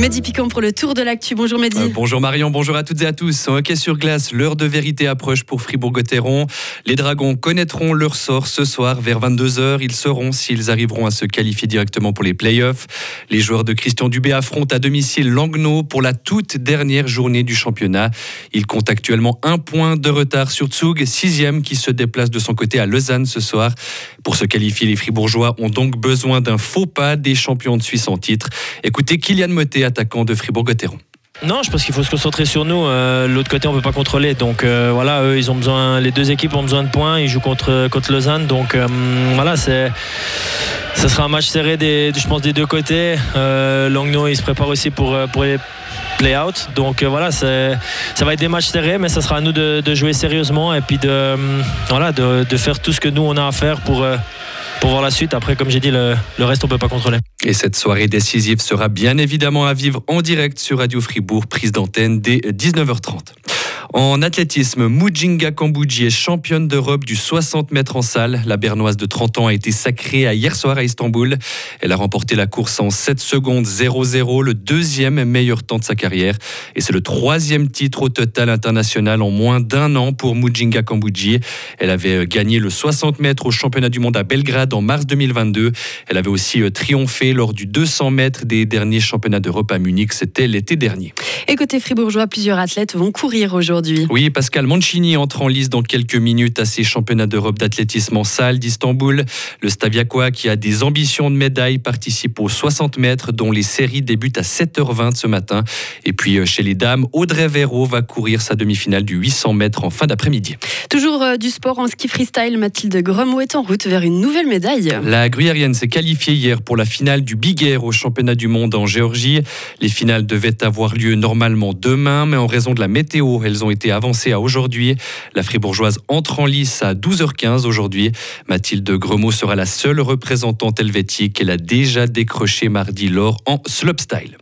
Mehdi Piquant pour le tour de l'actu. Bonjour Mehdi. Euh, bonjour Marion, bonjour à toutes et à tous. En hockey sur glace, l'heure de vérité approche pour Fribourg-Gotteron. Les Dragons connaîtront leur sort ce soir vers 22h. Ils sauront s'ils arriveront à se qualifier directement pour les playoffs. Les joueurs de Christian Dubé affrontent à domicile Langnau pour la toute dernière journée du championnat. Ils comptent actuellement un point de retard sur Zug, sixième qui se déplace de son côté à Lausanne ce soir. Pour se qualifier, les Fribourgeois ont donc besoin d'un faux pas des champions de Suisse en titre. Écoutez Kylian Motet, attaquant de Fribourg-Gotteron. Non, je pense qu'il faut se concentrer sur nous. Euh, l'autre côté, on peut pas contrôler. Donc euh, voilà, ils ont besoin. Les deux équipes ont besoin de points. Ils jouent contre contre Lausanne. Donc euh, voilà, c'est. Ce sera un match serré des, je pense, des deux côtés. Longno, il se prépare aussi pour, pour les play-out. Donc voilà, ça va être des matchs serrés, mais ça sera à nous de, jouer sérieusement et puis de, voilà, de, de, faire tout ce que nous, on a à faire pour, pour voir la suite. Après, comme j'ai dit, le, reste, on peut pas contrôler. Et cette soirée décisive sera bien évidemment à vivre en direct sur Radio Fribourg, prise d'antenne dès 19h30. En athlétisme, Mujinga Kambouji est championne d'Europe du 60 mètres en salle. La Bernoise de 30 ans a été sacrée hier soir à Istanbul. Elle a remporté la course en 7 secondes 0-0, le deuxième meilleur temps de sa carrière. Et c'est le troisième titre au total international en moins d'un an pour Mujinga Kambouji. Elle avait gagné le 60 mètres au championnat du monde à Belgrade en mars 2022. Elle avait aussi euh, triomphé lors du 200 mètres des derniers championnats d'Europe à Munich. C'était l'été dernier. Et côté fribourgeois, plusieurs athlètes vont courir aujourd'hui. Oui, Pascal Mancini entre en lice dans quelques minutes à ces championnats d'Europe d'athlétisme en salle d'Istanbul. Le Staviakois, qui a des ambitions de médaille, participe aux 60 mètres, dont les séries débutent à 7h20 ce matin. Et puis euh, chez les dames, Audrey Véro va courir sa demi-finale du 800 mètres en fin d'après-midi. Toujours euh, du sport en ski freestyle, Mathilde Gremot est en route vers une nouvelle médaille. La gruyérienne s'est qualifiée hier pour la finale du Big Air au championnat du monde en Géorgie. Les finales devaient avoir lieu normalement demain, mais en raison de la météo, elles ont été avancées à aujourd'hui. La fribourgeoise entre en lice à 12h15 aujourd'hui. Mathilde Gremot sera la seule représentante helvétique. Elle a déjà décroché mardi l'or en slopestyle.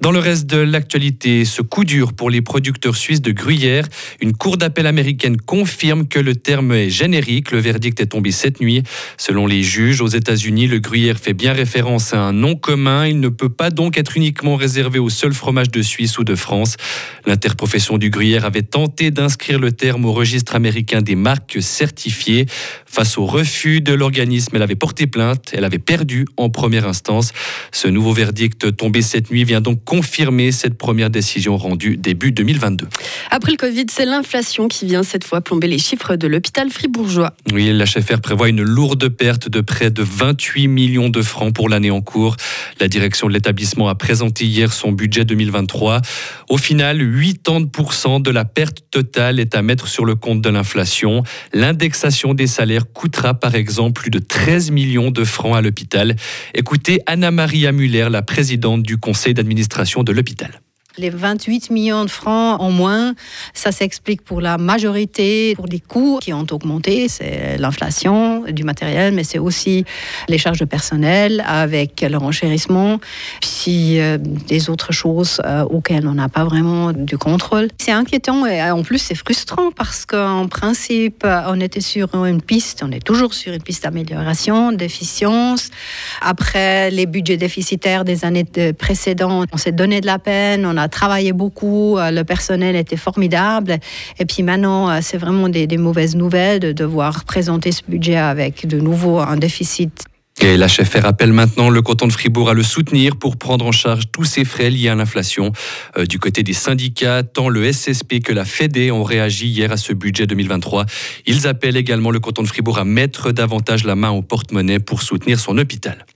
Dans le reste de l'actualité, ce coup dur pour les producteurs suisses de gruyère. Une cour d'appel américaine confirme que le terme est générique. Le verdict est tombé cette nuit. Selon les juges, aux États-Unis, le gruyère fait bien référence à un nom commun. Il ne peut pas donc être uniquement réservé au seul fromage de Suisse ou de France. L'interprofession du gruyère avait tenté d'inscrire le terme au registre américain des marques certifiées. Face au refus de l'organisme, elle avait porté plainte. Elle avait perdu en première instance. Ce nouveau verdict tombé cette nuit vient donc confirmer cette première décision rendue début 2022. Après le Covid, c'est l'inflation qui vient cette fois plomber les chiffres de l'hôpital fribourgeois. Oui, l'HFR prévoit une lourde perte de près de 28 millions de francs pour l'année en cours. La direction de l'établissement a présenté hier son budget 2023. Au final, 80% de la perte totale est à mettre sur le compte de l'inflation. L'indexation des salaires coûtera par exemple plus de 13 millions de francs à l'hôpital. Écoutez Anna-Maria Muller, la présidente du conseil d'administration de l'hôpital. Les 28 millions de francs en moins, ça s'explique pour la majorité, pour les coûts qui ont augmenté. C'est l'inflation du matériel, mais c'est aussi les charges de personnel avec le renchérissement, puis euh, des autres choses euh, auxquelles on n'a pas vraiment du contrôle. C'est inquiétant et en plus c'est frustrant parce qu'en principe, on était sur une piste, on est toujours sur une piste d'amélioration, d'efficience. Après les budgets déficitaires des années précédentes, on s'est donné de la peine, on a travaillé beaucoup, euh, le personnel était formidable. Et puis maintenant, euh, c'est vraiment des, mauvaises nouvelles de devoir présenter ce budget avec de nouveau un déficit et l'HFR appelle maintenant le canton de Fribourg à le soutenir pour prendre en charge tous ces frais liés à l'inflation. Euh, du côté des syndicats, tant le SSP que la FEDE ont réagi hier à ce budget 2023. Ils appellent également le canton de Fribourg à mettre davantage la main au porte-monnaie pour soutenir son hôpital.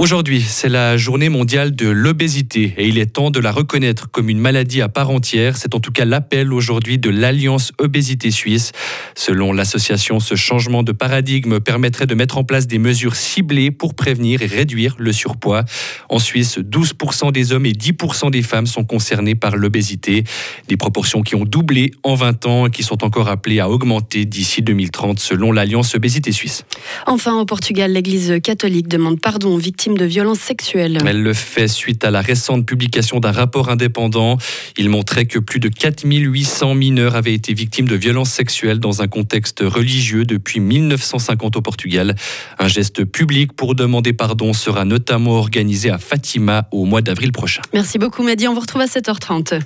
Aujourd'hui, c'est la journée mondiale de l'obésité et il est temps de la reconnaître comme une maladie à part entière. C'est en tout cas l'appel aujourd'hui de l'Alliance Obésité Suisse. Selon l'association, ce changement de paradigme permettrait de mettre en place des mesures ciblées pour prévenir et réduire le surpoids. En Suisse, 12% des hommes et 10% des femmes sont concernés par l'obésité. Des proportions qui ont doublé en 20 ans et qui sont encore appelées à augmenter d'ici 2030 selon l'Alliance Obésité Suisse. Enfin, au Portugal, l'Église catholique demande pardon aux victimes victimes de violences sexuelles. Elle le fait suite à la récente publication d'un rapport indépendant. Il montrait que plus de 4800 mineurs avaient été victimes de violences sexuelles dans un contexte religieux depuis 1950 au Portugal. Un geste public pour demander pardon sera notamment organisé à Fatima au mois d'avril prochain. Merci beaucoup Mehdi, on vous retrouve à 7h30.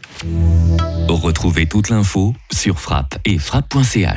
Retrouvez toute l'info sur frappe et frappe.ch.